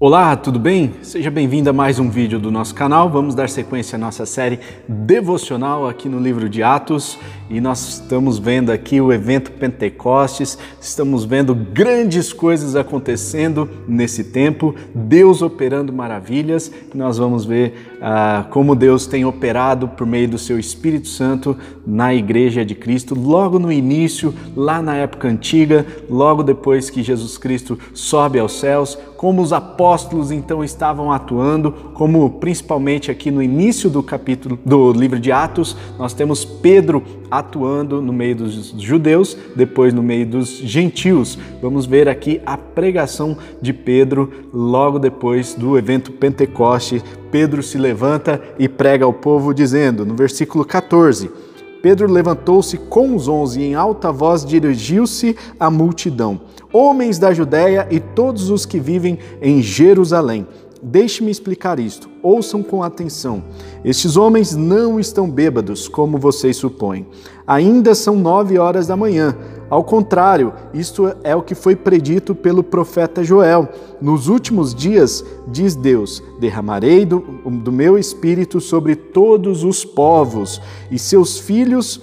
Olá, tudo bem? Seja bem-vindo a mais um vídeo do nosso canal. Vamos dar sequência à nossa série devocional aqui no livro de Atos e nós estamos vendo aqui o evento Pentecostes, estamos vendo grandes coisas acontecendo nesse tempo, Deus operando maravilhas e nós vamos ver ah, como Deus tem operado por meio do seu Espírito Santo na Igreja de Cristo, logo no início, lá na época antiga, logo depois que Jesus Cristo sobe aos céus, como os apóstolos então estavam atuando, como principalmente aqui no início do capítulo do livro de Atos, nós temos Pedro atuando no meio dos judeus, depois no meio dos gentios. Vamos ver aqui a pregação de Pedro logo depois do evento Pentecoste. Pedro se levanta e prega ao povo dizendo, no versículo 14: Pedro levantou-se com os onze e em alta voz dirigiu-se à multidão homens da Judéia e todos os que vivem em Jerusalém. Deixe-me explicar isto. Ouçam com atenção. Estes homens não estão bêbados, como vocês supõem. Ainda são nove horas da manhã. Ao contrário, isto é o que foi predito pelo profeta Joel. Nos últimos dias, diz Deus: derramarei do, do meu espírito sobre todos os povos, e seus filhos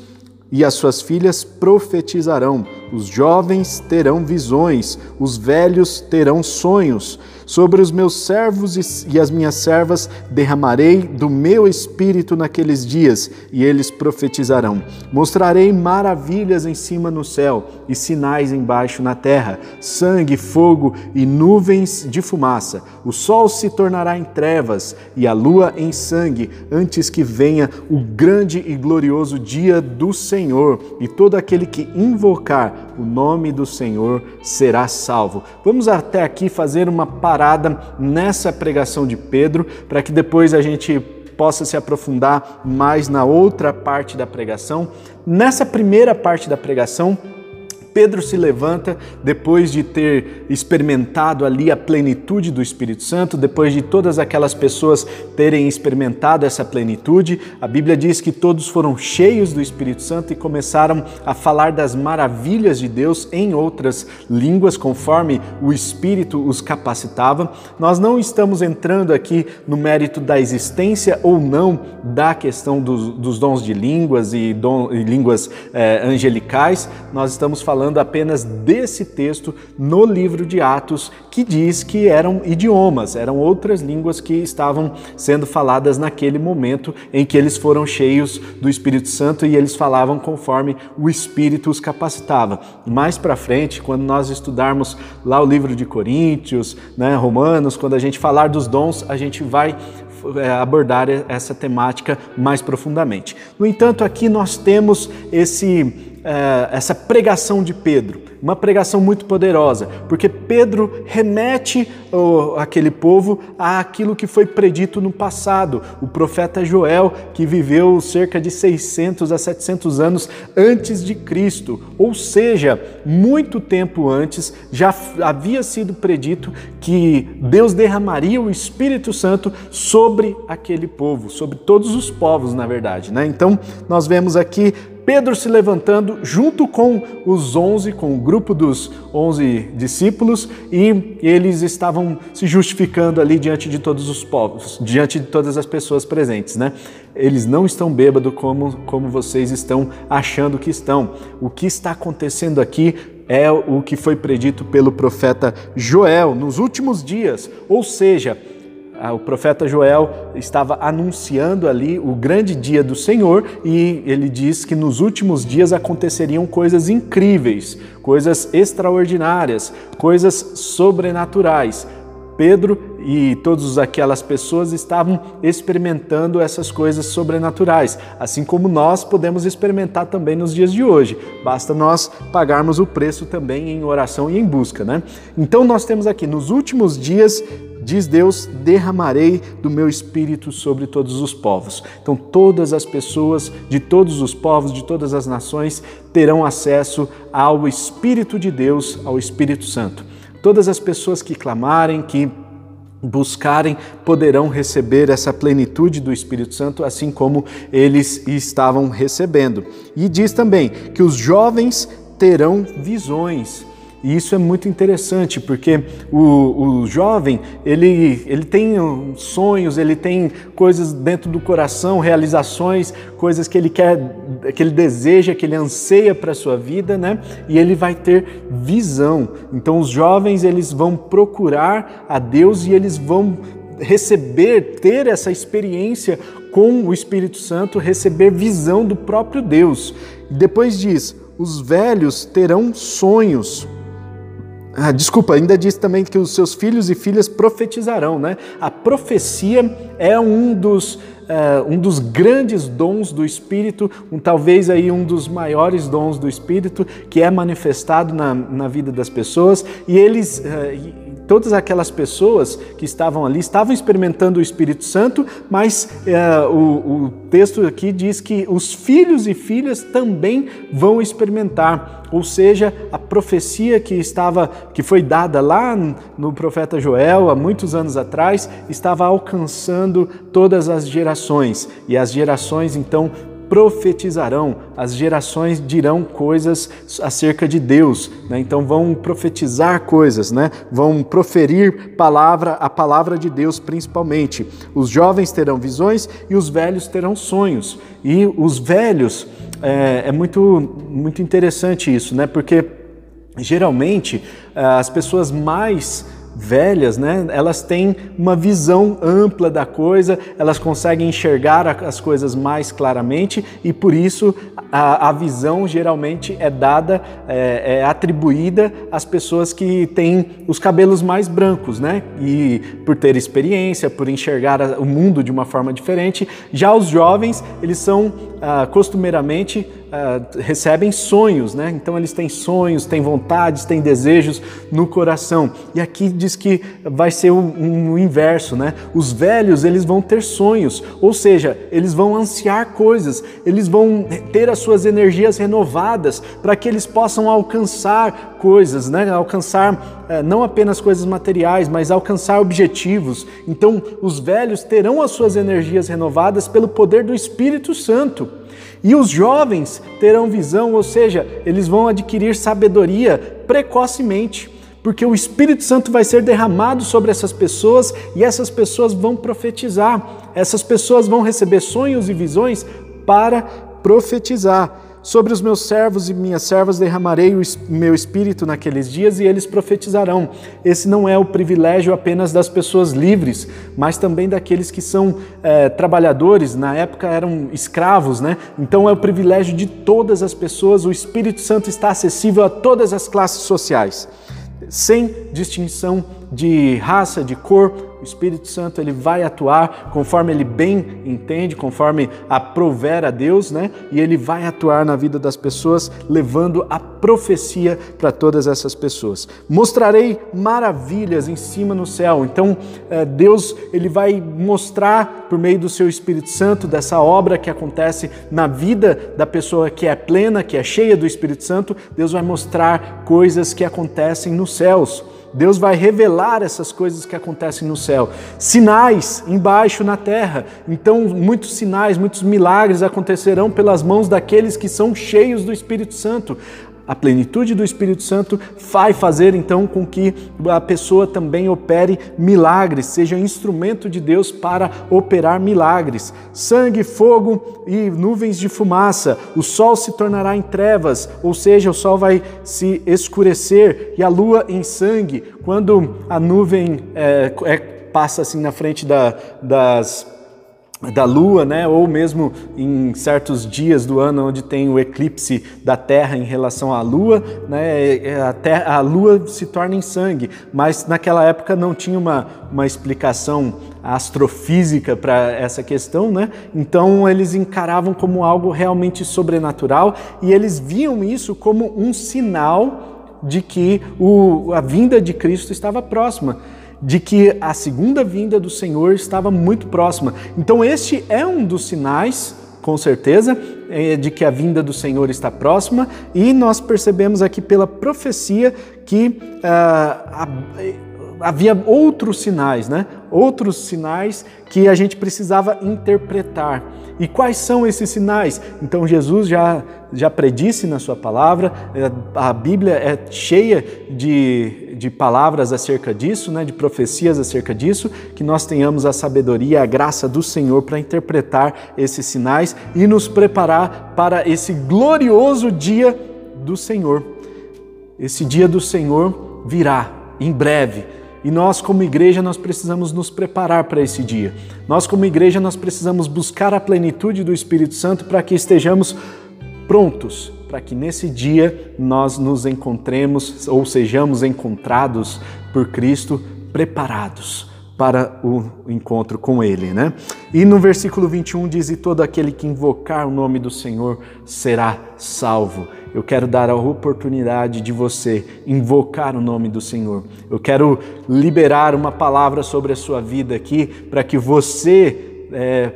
e as suas filhas profetizarão, os jovens terão visões, os velhos terão sonhos. Sobre os meus servos e as minhas servas derramarei do meu espírito naqueles dias, e eles profetizarão. Mostrarei maravilhas em cima no céu e sinais embaixo na terra: sangue, fogo e nuvens de fumaça. O sol se tornará em trevas e a lua em sangue, antes que venha o grande e glorioso dia do Senhor, e todo aquele que invocar o nome do Senhor será salvo. Vamos até aqui fazer uma parada nessa pregação de Pedro, para que depois a gente possa se aprofundar mais na outra parte da pregação. Nessa primeira parte da pregação, Pedro se levanta depois de ter experimentado ali a plenitude do Espírito Santo, depois de todas aquelas pessoas terem experimentado essa plenitude. A Bíblia diz que todos foram cheios do Espírito Santo e começaram a falar das maravilhas de Deus em outras línguas, conforme o Espírito os capacitava. Nós não estamos entrando aqui no mérito da existência ou não da questão dos, dos dons de línguas e, e línguas eh, angelicais, nós estamos falando falando apenas desse texto no livro de Atos, que diz que eram idiomas, eram outras línguas que estavam sendo faladas naquele momento em que eles foram cheios do Espírito Santo e eles falavam conforme o Espírito os capacitava. Mais para frente, quando nós estudarmos lá o livro de Coríntios, né, Romanos, quando a gente falar dos dons, a gente vai é, abordar essa temática mais profundamente. No entanto, aqui nós temos esse é, essa pregação de Pedro, uma pregação muito poderosa, porque Pedro remete aquele povo àquilo que foi predito no passado. O profeta Joel, que viveu cerca de 600 a 700 anos antes de Cristo, ou seja, muito tempo antes, já havia sido predito que Deus derramaria o Espírito Santo sobre aquele povo, sobre todos os povos, na verdade. Né? Então, nós vemos aqui Pedro se levantando junto com os onze, com o grupo dos onze discípulos, e eles estavam se justificando ali diante de todos os povos, diante de todas as pessoas presentes, né? Eles não estão bêbados como, como vocês estão achando que estão. O que está acontecendo aqui é o que foi predito pelo profeta Joel nos últimos dias, ou seja, o profeta Joel estava anunciando ali o grande dia do Senhor e ele diz que nos últimos dias aconteceriam coisas incríveis, coisas extraordinárias, coisas sobrenaturais. Pedro e todas aquelas pessoas estavam experimentando essas coisas sobrenaturais, assim como nós podemos experimentar também nos dias de hoje. Basta nós pagarmos o preço também em oração e em busca, né? Então nós temos aqui nos últimos dias Diz Deus: derramarei do meu espírito sobre todos os povos. Então, todas as pessoas de todos os povos, de todas as nações, terão acesso ao Espírito de Deus, ao Espírito Santo. Todas as pessoas que clamarem, que buscarem, poderão receber essa plenitude do Espírito Santo, assim como eles estavam recebendo. E diz também que os jovens terão visões. E isso é muito interessante, porque o, o jovem, ele, ele tem sonhos, ele tem coisas dentro do coração, realizações, coisas que ele quer, que ele deseja, que ele anseia para a sua vida, né? E ele vai ter visão. Então os jovens, eles vão procurar a Deus e eles vão receber, ter essa experiência com o Espírito Santo, receber visão do próprio Deus. Depois diz: os velhos terão sonhos. Ah, desculpa, ainda diz também que os seus filhos e filhas profetizarão, né? A profecia é um dos, uh, um dos grandes dons do Espírito, um, talvez aí um dos maiores dons do Espírito que é manifestado na, na vida das pessoas e eles uh, todas aquelas pessoas que estavam ali estavam experimentando o Espírito Santo, mas é, o, o texto aqui diz que os filhos e filhas também vão experimentar, ou seja, a profecia que estava, que foi dada lá no profeta Joel há muitos anos atrás, estava alcançando todas as gerações. E as gerações então profetizarão, as gerações dirão coisas acerca de Deus, né? então vão profetizar coisas, né? vão proferir palavra, a palavra de Deus principalmente. Os jovens terão visões e os velhos terão sonhos. E os velhos, é, é muito, muito interessante isso, né? porque geralmente eh, as pessoas mais velhas, né, elas têm uma visão ampla da coisa, elas conseguem enxergar as coisas mais claramente e por isso a, a visão geralmente é dada, é, é, atribuída às pessoas que têm os cabelos mais brancos, né, e por ter experiência, por enxergar o mundo de uma forma diferente. Já os jovens, eles são ah, costumeiramente uh, recebem sonhos, né? Então eles têm sonhos, têm vontades, têm desejos no coração. E aqui diz que vai ser o um, um inverso, né? Os velhos eles vão ter sonhos, ou seja, eles vão ansiar coisas, eles vão ter as suas energias renovadas para que eles possam alcançar coisas, né? Alcançar uh, não apenas coisas materiais, mas alcançar objetivos. Então os velhos terão as suas energias renovadas pelo poder do Espírito Santo. E os jovens terão visão, ou seja, eles vão adquirir sabedoria precocemente, porque o Espírito Santo vai ser derramado sobre essas pessoas e essas pessoas vão profetizar. Essas pessoas vão receber sonhos e visões para profetizar. Sobre os meus servos e minhas servas derramarei o meu espírito naqueles dias e eles profetizarão. Esse não é o privilégio apenas das pessoas livres, mas também daqueles que são é, trabalhadores, na época eram escravos, né? Então é o privilégio de todas as pessoas, o Espírito Santo está acessível a todas as classes sociais, sem distinção de raça, de cor, o Espírito Santo ele vai atuar conforme ele bem entende, conforme aprover a Deus, né? E ele vai atuar na vida das pessoas, levando a profecia para todas essas pessoas. Mostrarei maravilhas em cima no céu. Então, é, Deus ele vai mostrar por meio do seu Espírito Santo dessa obra que acontece na vida da pessoa que é plena, que é cheia do Espírito Santo. Deus vai mostrar coisas que acontecem nos céus. Deus vai revelar essas coisas que acontecem no céu. Sinais embaixo na terra. Então, muitos sinais, muitos milagres acontecerão pelas mãos daqueles que são cheios do Espírito Santo a plenitude do Espírito Santo vai fazer então com que a pessoa também opere milagres, seja instrumento de Deus para operar milagres. Sangue, fogo e nuvens de fumaça. O sol se tornará em trevas, ou seja, o sol vai se escurecer e a lua em sangue. Quando a nuvem é, é, passa assim na frente da, das da Lua, né? ou mesmo em certos dias do ano onde tem o eclipse da Terra em relação à Lua, né? a, terra, a Lua se torna em sangue, mas naquela época não tinha uma, uma explicação astrofísica para essa questão, né? então eles encaravam como algo realmente sobrenatural e eles viam isso como um sinal de que o, a vinda de Cristo estava próxima de que a segunda vinda do Senhor estava muito próxima. Então, este é um dos sinais, com certeza, é, de que a vinda do Senhor está próxima, e nós percebemos aqui pela profecia que ah, havia outros sinais, né? Outros sinais que a gente precisava interpretar. E quais são esses sinais? Então Jesus já, já predisse na sua palavra, é, a Bíblia é cheia de, de palavras acerca disso, né, de profecias acerca disso, que nós tenhamos a sabedoria, a graça do Senhor para interpretar esses sinais e nos preparar para esse glorioso dia do Senhor. Esse dia do Senhor virá em breve e nós, como igreja, nós precisamos nos preparar para esse dia. Nós, como igreja, nós precisamos buscar a plenitude do Espírito Santo para que estejamos prontos, para que nesse dia nós nos encontremos ou sejamos encontrados por Cristo preparados para o encontro com Ele, né? E no versículo 21 diz: E todo aquele que invocar o nome do Senhor será salvo eu quero dar a oportunidade de você invocar o nome do Senhor. Eu quero liberar uma palavra sobre a sua vida aqui para que você é,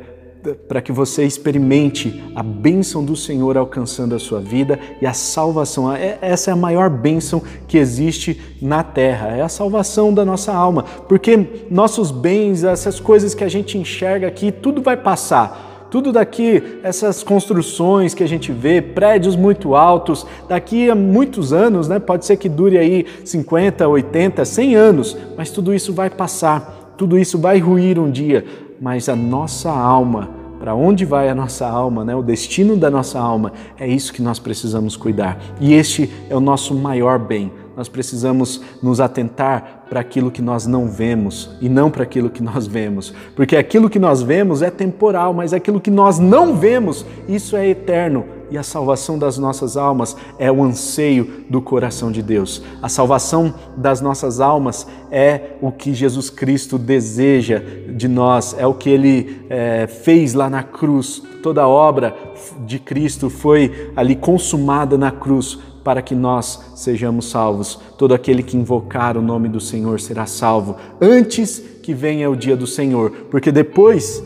para que você experimente a bênção do Senhor alcançando a sua vida e a salvação. É, essa é a maior bênção que existe na terra, é a salvação da nossa alma, porque nossos bens, essas coisas que a gente enxerga aqui, tudo vai passar. Tudo daqui, essas construções que a gente vê, prédios muito altos, daqui a muitos anos, né? Pode ser que dure aí 50, 80, 100 anos, mas tudo isso vai passar, tudo isso vai ruir um dia, mas a nossa alma, para onde vai a nossa alma, né? O destino da nossa alma, é isso que nós precisamos cuidar. E este é o nosso maior bem nós precisamos nos atentar para aquilo que nós não vemos e não para aquilo que nós vemos. Porque aquilo que nós vemos é temporal, mas aquilo que nós não vemos, isso é eterno. E a salvação das nossas almas é o anseio do coração de Deus. A salvação das nossas almas é o que Jesus Cristo deseja de nós, é o que ele é, fez lá na cruz. Toda a obra de Cristo foi ali consumada na cruz para que nós sejamos salvos. Todo aquele que invocar o nome do Senhor será salvo antes que venha o dia do Senhor, porque depois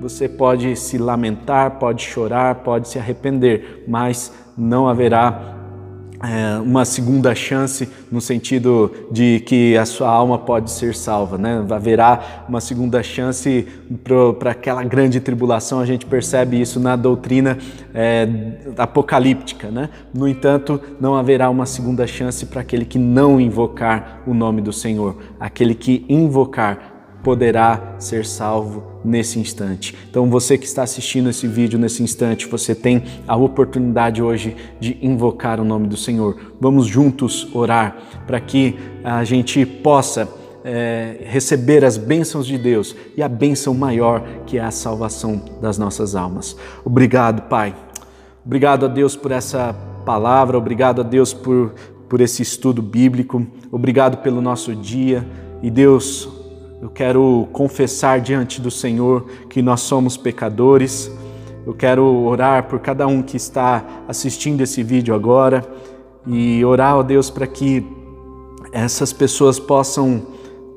você pode se lamentar, pode chorar, pode se arrepender, mas não haverá é, uma segunda chance no sentido de que a sua alma pode ser salva, né? Haverá uma segunda chance para aquela grande tribulação. A gente percebe isso na doutrina é, apocalíptica, né? No entanto, não haverá uma segunda chance para aquele que não invocar o nome do Senhor, aquele que invocar poderá ser salvo nesse instante. Então, você que está assistindo esse vídeo nesse instante, você tem a oportunidade hoje de invocar o nome do Senhor. Vamos juntos orar para que a gente possa é, receber as bênçãos de Deus e a bênção maior que é a salvação das nossas almas. Obrigado, Pai. Obrigado a Deus por essa palavra, obrigado a Deus por, por esse estudo bíblico, obrigado pelo nosso dia. E Deus, eu quero confessar diante do Senhor que nós somos pecadores. Eu quero orar por cada um que está assistindo esse vídeo agora e orar, ó Deus, para que essas pessoas possam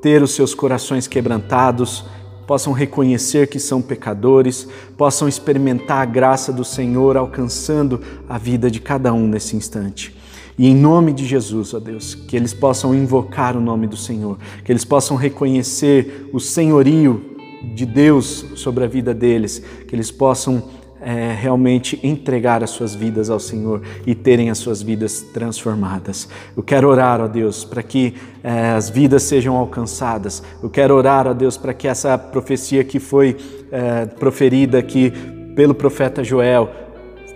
ter os seus corações quebrantados, possam reconhecer que são pecadores, possam experimentar a graça do Senhor alcançando a vida de cada um nesse instante. E em nome de Jesus, ó Deus, que eles possam invocar o nome do Senhor, que eles possam reconhecer o senhorio de Deus sobre a vida deles, que eles possam é, realmente entregar as suas vidas ao Senhor e terem as suas vidas transformadas. Eu quero orar, ó Deus, para que é, as vidas sejam alcançadas. Eu quero orar, ó Deus, para que essa profecia que foi é, proferida aqui pelo profeta Joel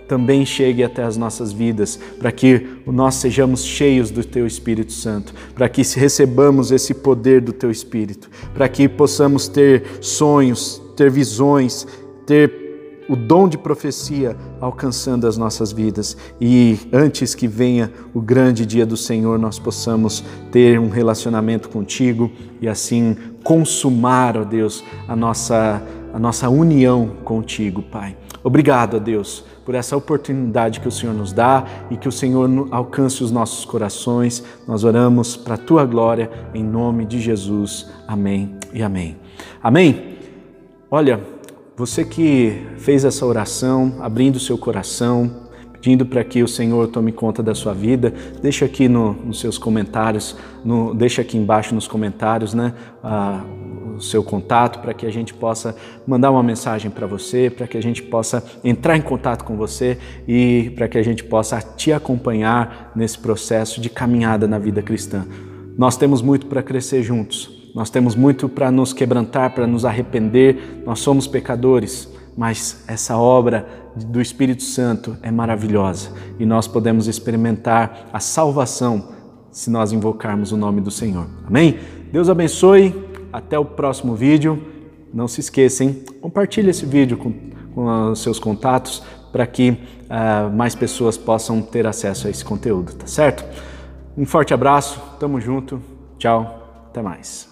também chegue até as nossas vidas, para que nós sejamos cheios do Teu Espírito Santo, para que recebamos esse poder do Teu Espírito, para que possamos ter sonhos, ter visões, ter o dom de profecia alcançando as nossas vidas e antes que venha o grande dia do Senhor, nós possamos ter um relacionamento contigo e assim consumar, ó Deus, a nossa, a nossa união contigo, Pai. Obrigado, ó Deus por essa oportunidade que o Senhor nos dá e que o Senhor alcance os nossos corações. Nós oramos para a tua glória, em nome de Jesus. Amém e amém. Amém? Olha, você que fez essa oração, abrindo seu coração, pedindo para que o Senhor tome conta da sua vida, deixa aqui no, nos seus comentários, no, deixa aqui embaixo nos comentários, né? Ah, seu contato para que a gente possa mandar uma mensagem para você, para que a gente possa entrar em contato com você e para que a gente possa te acompanhar nesse processo de caminhada na vida cristã. Nós temos muito para crescer juntos. Nós temos muito para nos quebrantar, para nos arrepender. Nós somos pecadores, mas essa obra do Espírito Santo é maravilhosa e nós podemos experimentar a salvação se nós invocarmos o nome do Senhor. Amém? Deus abençoe. Até o próximo vídeo. Não se esqueçam, compartilhe esse vídeo com, com os seus contatos para que uh, mais pessoas possam ter acesso a esse conteúdo, tá certo? Um forte abraço, tamo junto, tchau, até mais.